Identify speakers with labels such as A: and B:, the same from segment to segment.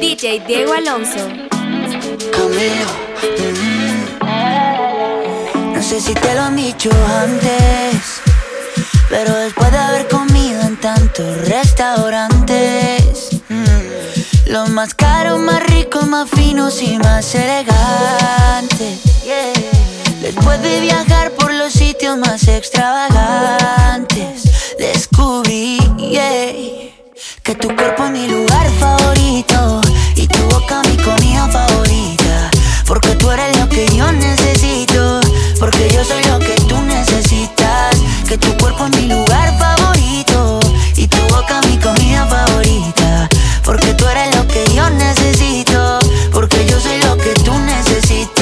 A: DJ Diego Alonso.
B: Camilo. Mm. No sé si te lo han dicho antes, pero después de haber comido en tantos restaurantes, mm, los más caros, más ricos, más finos y más elegantes. Después de viajar por los sitios más extravagantes, descubrí que tu cuerpo es mi lugar favorito y tu boca mi comida favorita. Porque tú eres lo que yo necesito, porque yo soy lo que tú necesitas. Que tu cuerpo es mi lugar favorito y tu boca mi comida favorita. Porque tú eres lo que yo necesito, porque yo soy lo que tú necesitas.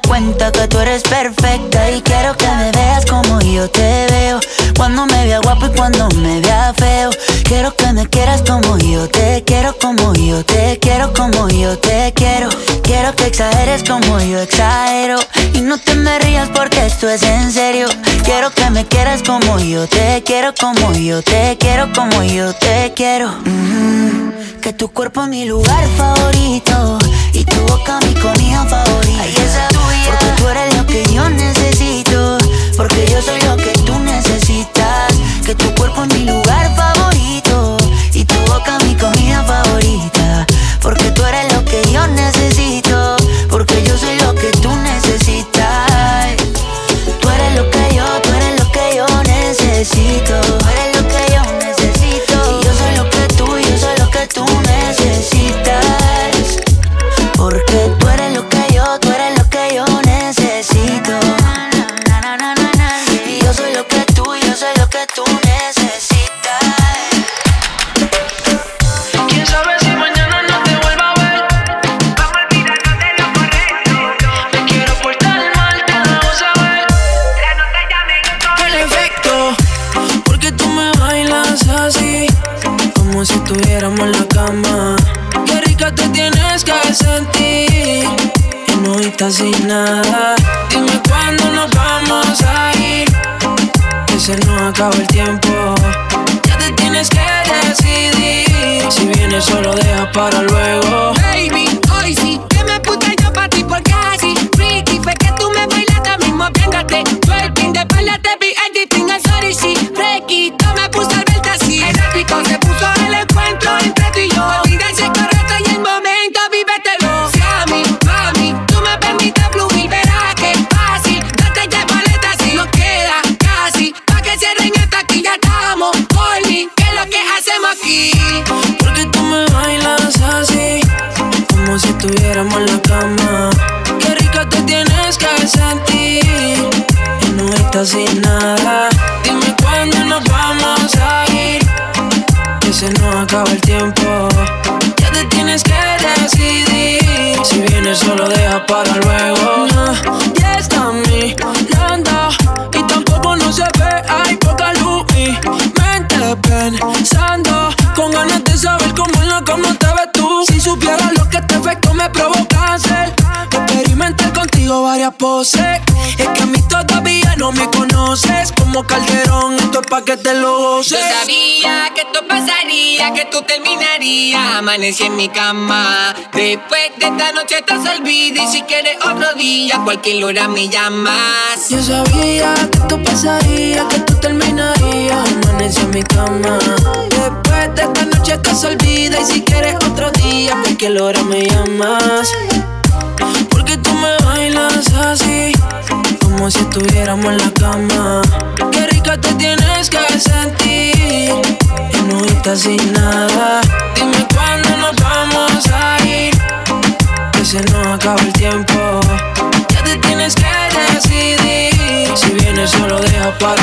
B: Cuenta que tú eres perfecta. Y quiero que me veas como yo te veo. Cuando me vea guapo y cuando me vea feo. Quiero que me quieras como yo te quiero, como yo te quiero, como yo te quiero. Quiero que exageres como yo exagero. Y no te me rías porque esto es en serio. Quiero que me quieras como yo te quiero, como yo te quiero, como yo te quiero. Mm, que tu cuerpo es mi lugar favorito y tu boca mi comida favorita. Ay, esa tuya. Porque tú eres lo que yo necesito, porque yo soy lo que tú necesitas.
C: Se nos acaba el tiempo. Ya te tienes que decidir, si vienes solo deja para luego.
D: Baby,
C: como Calderón, esto es pa' que te lo
D: Yo
C: goces.
D: sabía que esto pasaría, que tú terminarías. Amanecí en mi cama. Después de esta noche estás olvida. Y si quieres otro día, cualquier hora me llamas.
C: Yo sabía que esto pasaría, que tú terminarías. Amanecí en mi cama. Después de esta noche que se olvida. Y si quieres otro día, cualquier hora me llamas. Porque tú me bailas así, como si estuviéramos en la cama. Qué rica te tienes que sentir, y no estás sin nada. Dime cuándo nos vamos a ir, que se nos acaba el tiempo. Ya te tienes que decidir, si vienes solo deja para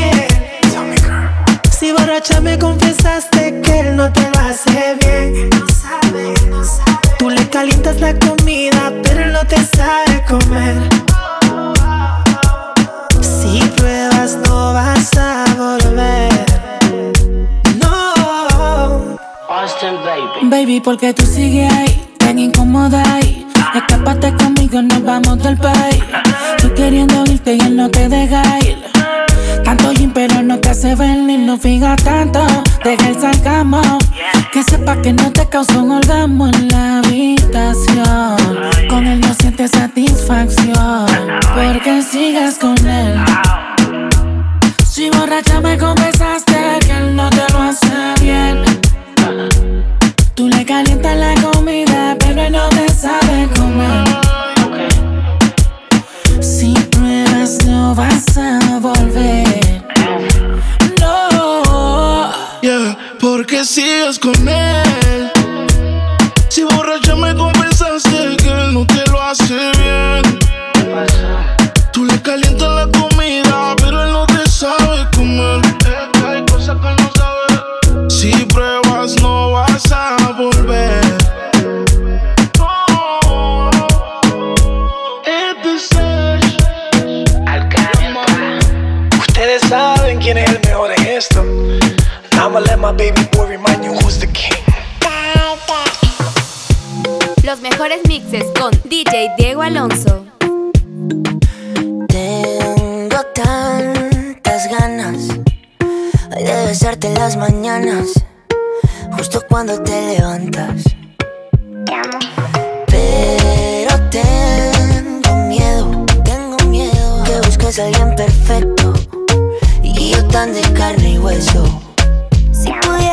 E: Porque sigues con él. Si
B: borracho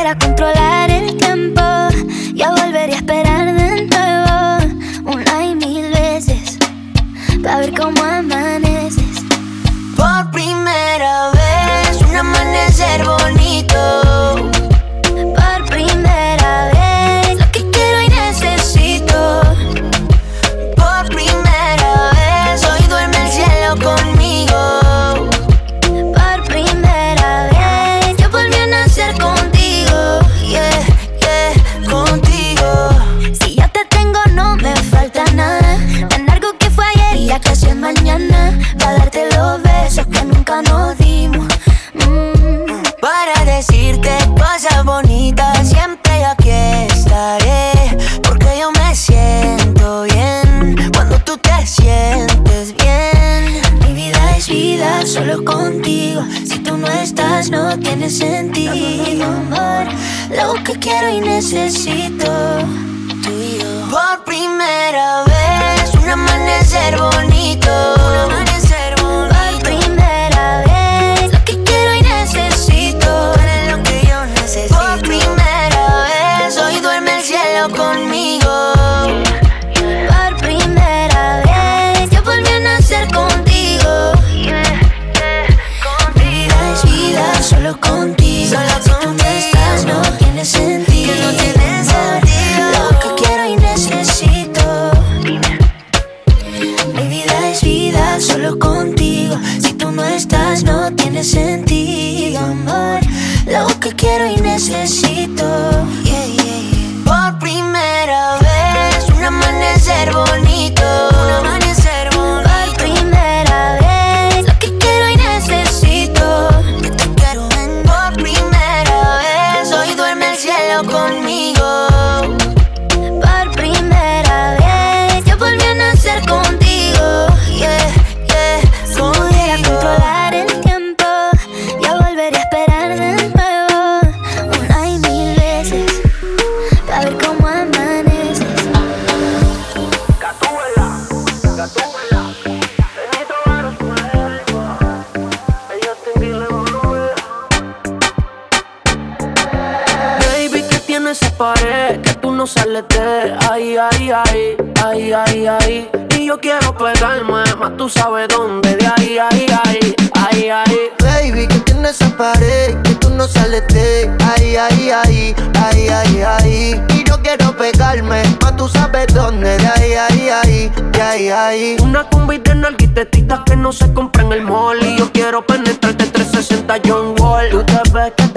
B: para controlar el tiempo. que quiero y necesito.
F: Tú
B: y
F: yo. Por primera vez, un amanecer bonito.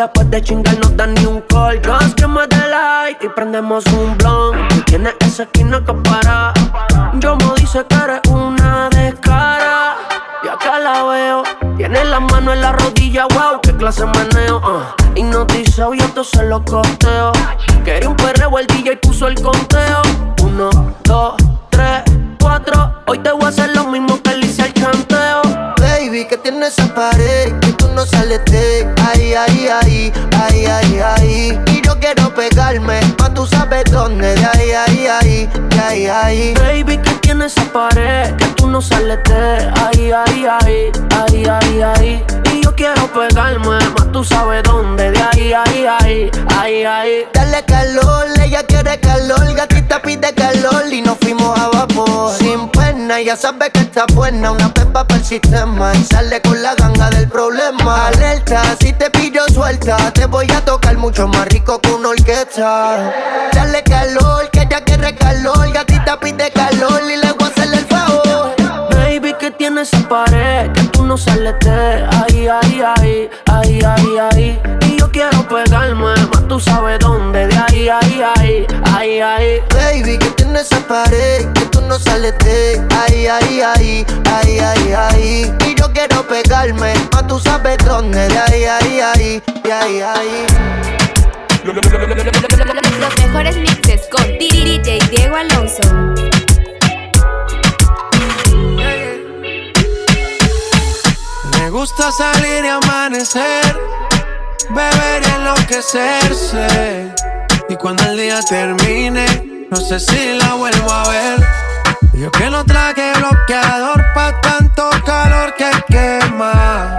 G: Después de chingar no dan ni un call. Just que me like y prendemos un blunt. Tienes esa esquina que para. Yo me dice que eres una descara. Y acá la veo. Tiene la mano en la rodilla, wow, qué clase de meneo. Uh. Hipnotizado y esto se lo costeo. Quería un perreo, el DJ puso el conteo. Uno, dos, tres, cuatro. Hoy te voy a hacer lo mismo Que
H: tienes esa pared, que tú no sales de ahí, ahí, ahí, ahí, ahí, ahí. Y yo quiero pegarme, más tú sabes dónde, de ahí, ahí, ahí, de ahí, ahí.
G: Baby, que tienes esa pared, que tú no sales de ahí, ahí, ahí, ahí, ahí, ahí. Y yo quiero pegarme, más tú sabes dónde, de ahí, ahí, ahí, ahí, ahí.
H: Dale calor, ella quiere calor, gatita pide calor y nos fuimos a vapor. Sin pena, ya sabe que está buena, una pepa para el sistema y sale con la ganga del problema. Alerta, si te pillo suelta, te voy a tocar mucho más Dale calor, que ella quiere calor, gatita pide calor y le voy a hacer el favor.
G: Baby, que tienes esa pared, que tú no sales de ahí, ahí, ahí, ahí, ahí, ahí. Y yo quiero pegarme, más tú sabes dónde, de ahí, ahí, ahí, ahí, ahí.
H: Baby, que tienes esa pared, que tú no sales de ahí, ahí, ahí, ahí, ahí, ahí. Y yo quiero pegarme, más tú sabes dónde, de ahí, ahí, ahí, ahí, ahí.
A: Los mejores mixes con DJ Diego Alonso.
I: Me gusta salir y amanecer, beber y enloquecerse. Y cuando el día termine, no sé si la vuelvo a ver. Yo que no traje bloqueador pa' tanto calor que quema.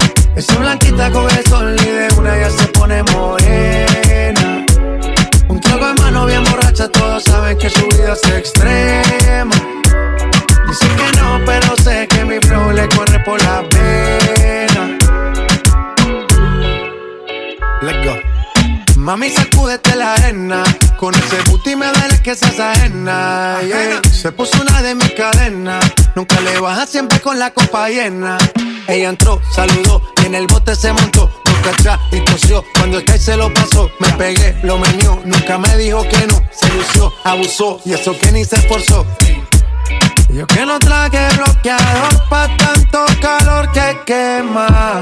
I: Esa blanquita con el sol y de una ya se pone morena. Un trago en mano bien borracha, todos saben que su vida es extrema. Dice que no, pero sé que mi flow le corre por la pena. Let's go. Mami, sacúdete la arena. Con ese booty me duele que seas ajena. yeah. Se puso una de mis cadenas. Nunca le baja siempre con la copa llena. Ella entró, saludó y en el bote se montó. Boca atrás y tosió. Cuando el se lo pasó, me pegué, lo menió. Nunca me dijo que no. Se lució, abusó y eso que ni se esforzó. Yo que no traje bloqueador pa' tanto calor que quema.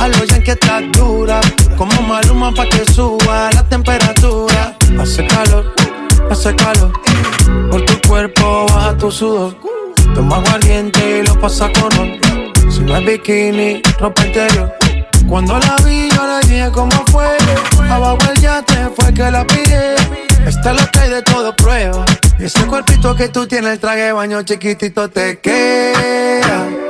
I: A lo que estás dura. Como maluma pa' que suba la temperatura. Hace calor, hace calor. Por tu cuerpo baja tu sudor. Toma aguardiente y lo pasa con ron. Si no es bikini, ropa interior. Cuando la vi, yo le dije cómo fue. Abajo el yate fue que la pillé. Esta es lo hay de todo prueba. Ese cuerpito que tú tienes, el traje baño chiquitito te queda.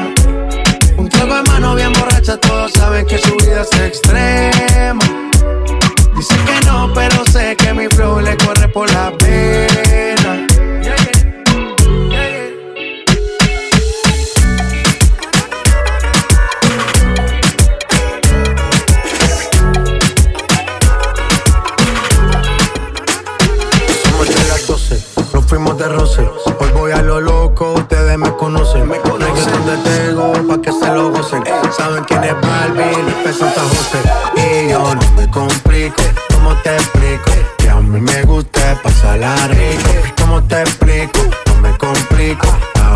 I: Fuego en mano bien borracha, todos saben que su vida es extrema. Dice que no, pero sé que mi flow le corre por la pena. Somos de las 12, nos fuimos de roce. Hoy voy a lo loco, ustedes me conocen. Tengo, pa' que se lo gocen. Saben quién es Barbie, Luis Santa José. Y yo no me complico, ¿cómo te explico? Que a mí me gusta pasarla rico. ¿Cómo te explico? No me complico.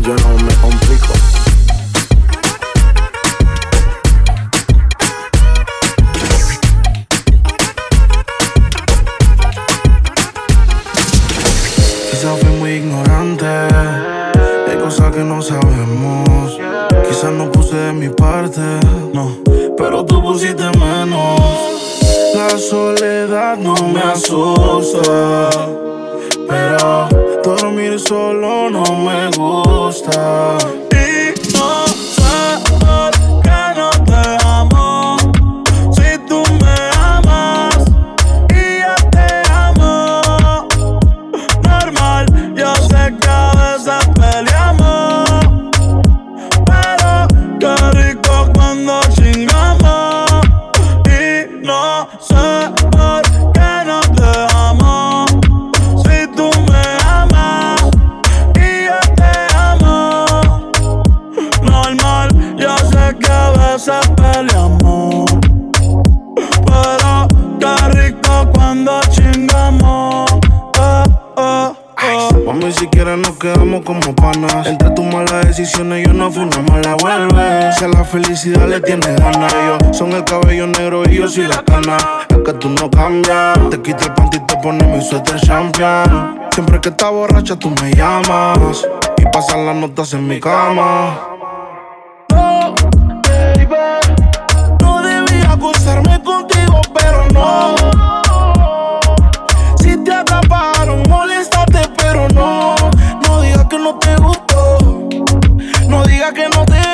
I: yo no me complico.
E: Quizás fui muy ignorante, hay cosas que no sabemos. Quizás no puse de mi parte, no, pero tú pusiste menos. La soledad no me asusta, pero dormir solo no me gusta. Felicidad le tienes ganas, yo son el cabello negro y yo soy la cana. Es que tú no cambias. Te quito el panty y te pones mi suéter champion. Siempre que estás borracha tú me llamas y pasan las notas en mi cama. No, baby, no debía acostarme contigo, pero no. Si te atraparon, moléstate, pero no. No digas que no te gustó. No digas que no te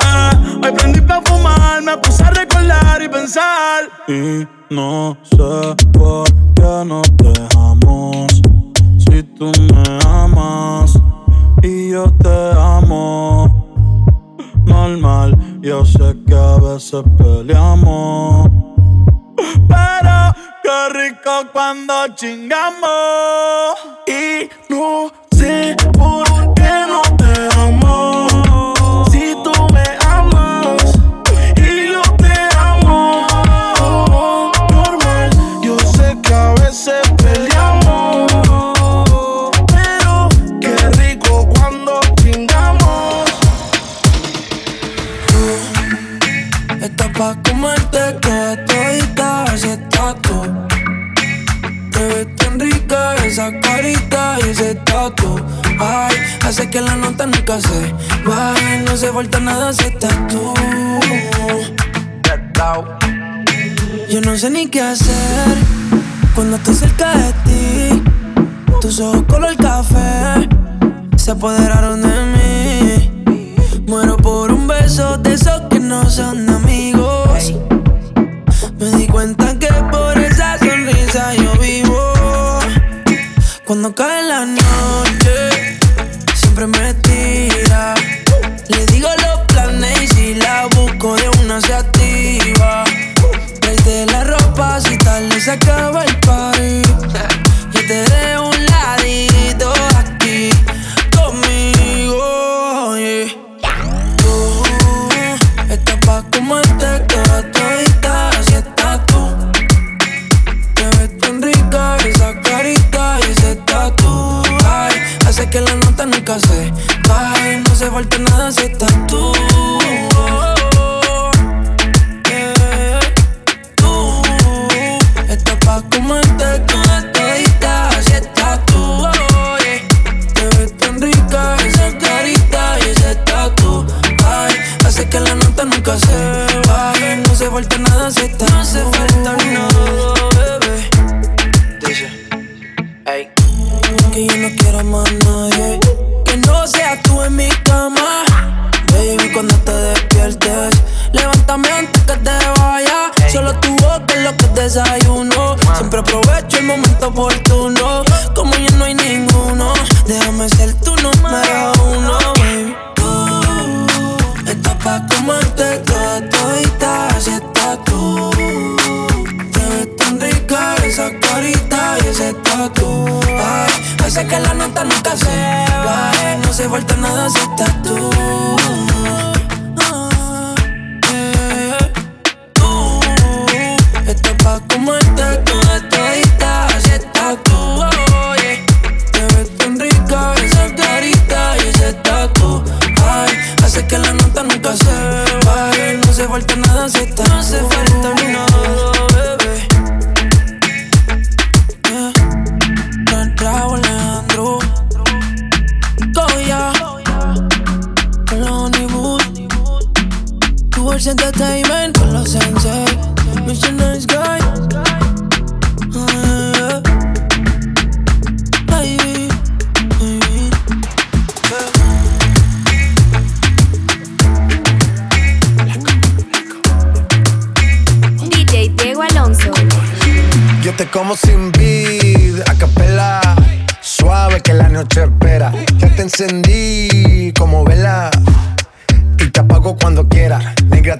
J: Ah, hoy prendí pa' fumar, me puse a recordar y pensar. Y no sé por qué nos dejamos. Si tú me amas y yo te amo. Normal, yo sé que a veces peleamos. Pero qué rico cuando chingamos. Y no sé por qué no te amo.
B: hace que la nota nunca se baje. No se falta nada si estás tú. Yo no sé ni qué hacer cuando estoy cerca de ti. Tus ojos color café se apoderaron de mí. Muero por un beso de esos que no son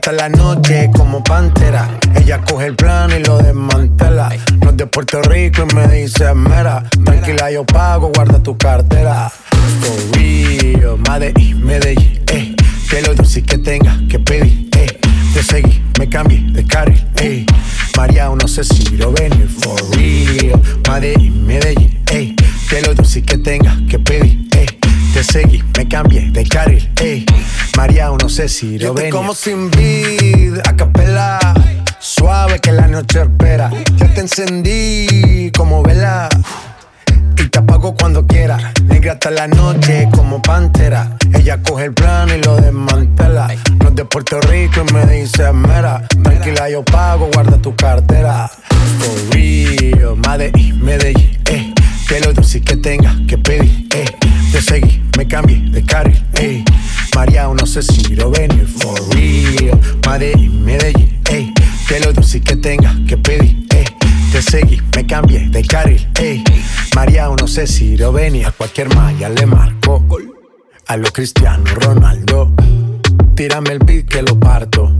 I: hasta la noche como pantera. Ella coge el plan y lo desmantela. No es de Puerto Rico y me dice mera. Tranquila, yo pago, guarda tu cartera. For real, Medellín, Medellín, eh. Que lo dulce que tenga que pedir, eh. Te seguí, me cambié de carril, eh. María, no sé si lo venir, for real. Medellín, Medellín, eh. Que lo dulce que tenga que pedir, eh te seguí, me cambié de carril, ey. María, no sé si lo ven.
K: como sin vid, a capela.
I: Suave que la noche espera. Ya te encendí como vela. Y te apago cuando quiera. Negra hasta la noche como pantera. Ella coge el plano y lo desmantela. No es de Puerto Rico y me dice mera. Tranquila, yo pago, guarda tu cartera. For real, Medellín, Medellín, eh. Que lo dulce que tenga que pedir, eh. Te seguí me cambié de carril, eh. María, no sé si lo venir, for real. Medellín, Medellín, eh. Que lo dulce que tenga que pedir, eh. Te seguí, me cambié de carril, ey. María, no sé si lo venía, a cualquier malla le marco. A lo Cristiano Ronaldo, tírame el beat que lo parto.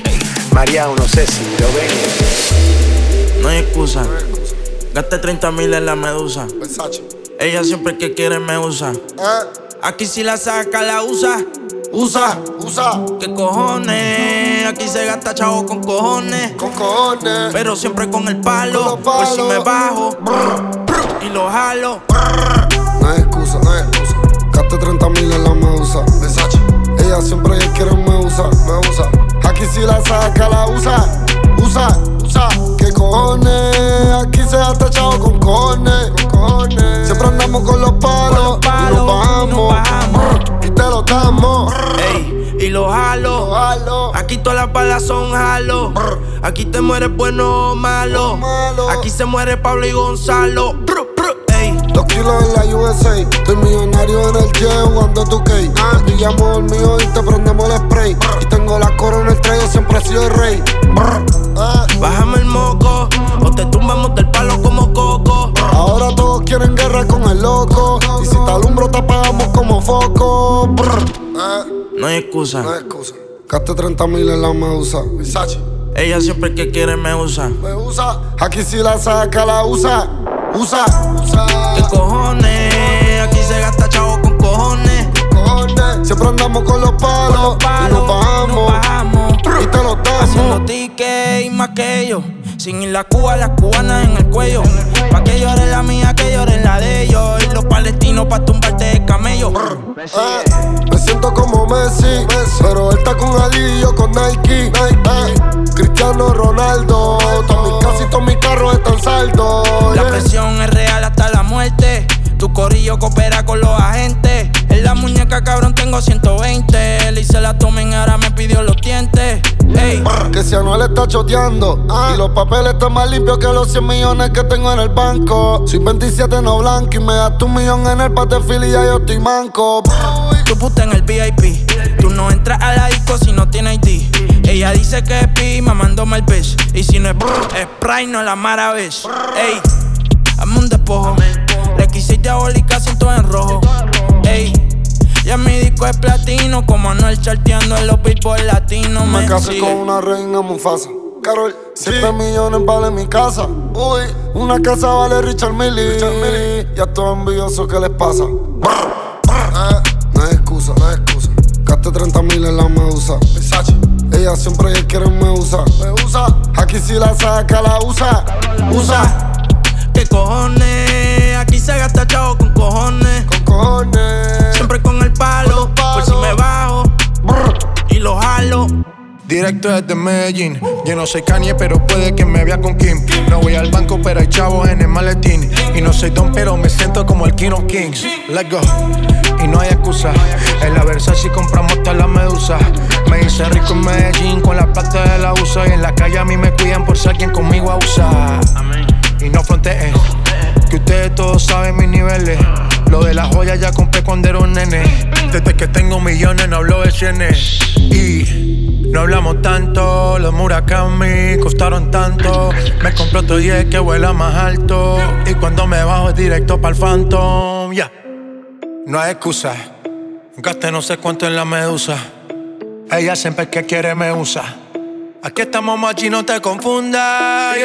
I: María, no sé si lo venir.
L: No hay excusa. Gasté 30 mil en la medusa. Ella siempre que quiere me usa. Aquí si la saca, la usa. Usa, usa. ¿Qué cojones? Aquí se gasta chavo con cojones.
M: Con cojones.
L: Pero siempre con el palo. Por si me bajo. Y lo jalo.
M: No hay excusa, no hay excusa. Gasté 30 mil en la medusa. Versace. Ella siempre que quiere me usa, me usa. Aquí si la saca, la usa. Usa, usa. ¿Qué cojones? Aquí se gasta chavo con cojones. Con. Siempre andamos con los palos. y nos bajamos. Y te lo damos.
L: Ey, y lo jalo. Aquí todas las balas son jalo. Aquí te mueres bueno o malo. Aquí se muere Pablo y Gonzalo.
M: Kilos en la USA. Estoy millonario en el jet jugando tu cake. Pillamos el mío y te prendemos el spray. Y tengo la corona en el traigo, siempre he sido el rey. Ah.
L: Bájame el moco. O te tumbamos del palo como coco.
M: Ahora todos quieren guerra con el loco. Y si te alumbro, te apagamos como foco. Ah.
L: No hay excusa.
M: No hay excusa. Gasté 30 mil en la medusa.
L: Ella siempre que quiere me usa.
M: Me usa. Aquí si la saca, la usa. Usa, usa.
L: ¿Qué cojones? Aquí se gasta chavo con cojones.
M: Cojones. Siempre andamos con los palos.
L: Con los palos,
M: y nos bajamos.
L: bajamos.
M: Y te lo
L: Haciendo
M: damos.
L: tickets y más que ellos. Sin ir la Cuba, las cubanas en el cuello. Pa' que llore la mía, que llore la de ellos. Y los palestinos pa' tumbarte de camello.
M: Eh, me siento como Messi, pero él está con Ali y yo con Nike. Eh, Cristiano Ronaldo, todos mis casi todos mis carros están saldos.
L: La
M: yeah.
L: presión es real hasta la muerte. Tu corillo coopera con los agentes. En la muñeca, cabrón, tengo 120. Le hice la tomen, ahora me pidió los dientes. Ey,
M: Que si Anuel está choteando Y los papeles están más limpios que los 100 millones que tengo en el banco Soy 27 no blanco y me gasto un millón en el pate fili y ya yo estoy manco
L: tu puta en el VIP. Tú no entras a la disco si no tienes ID. Ella dice que es pi, mamándome el bitch. Y si no es brr, es Sprite, no la mara bitch. Ey, hazme un despojo. Le quise diabólica, siento en rojo. Ey, ya mi disco es platino. Como Anuel charteando en los billboard latinos.
M: Me
L: Me
M: casé con una reina Mufasa. Carol, 7 millones vale mi casa. Uy, una casa vale Richard Millie Ya estoy envidioso, ¿qué les pasa? Eh, no hay excusa, no hay excusa. Gasté 30 mil en la medusa. Versace. Ella siempre que quiere me usa. Me usa. Aquí si la saca, la usa. Usa.
L: ¿Qué cojones? Aquí se gasta chavo con cojones.
M: Con cojones
I: Directo desde Medellín. Yo no soy Kanye, pero puede que me vea con Kim. No voy al banco, pero hay chavos en el maletín. Y no soy Don, pero me siento como el King of Kings. Let's go. Y no hay excusa. En la Versace compramos toda la medusa. Me hice rico en Medellín con la plata de la USA. Y en la calle a mí me cuidan por ser quien conmigo abusa. Y no fronteen. Que ustedes todos saben mis niveles. Lo de las joyas ya compré cuando era un nene. Desde que tengo millones no hablo de cienes. Y no hablamos tanto. Los Murakami costaron tanto. Me compré otro jet que vuela más alto. Y cuando me bajo es directo para el Phantom. Ya. No hay excusa. Gasté no sé cuánto en la medusa. Ella siempre que quiere me usa.
K: Aquí estamos machi, no te confundas.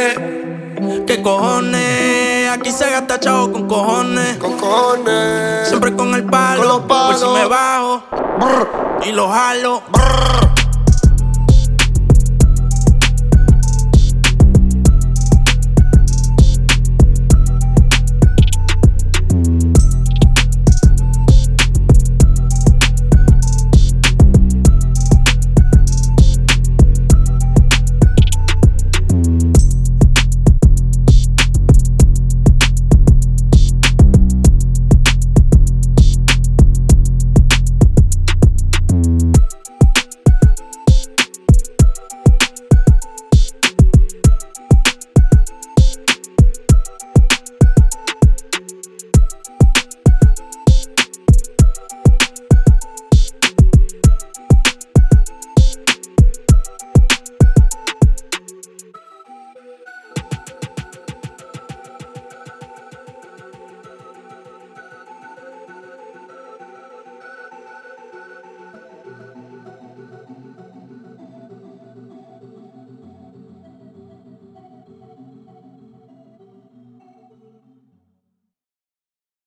L: ¿Qué cojones? Aquí se gasta chavo con cojones.
M: Con cojones.
L: Siempre con el palo.
M: Con los palos.
L: Por si me bajo y lo jalo.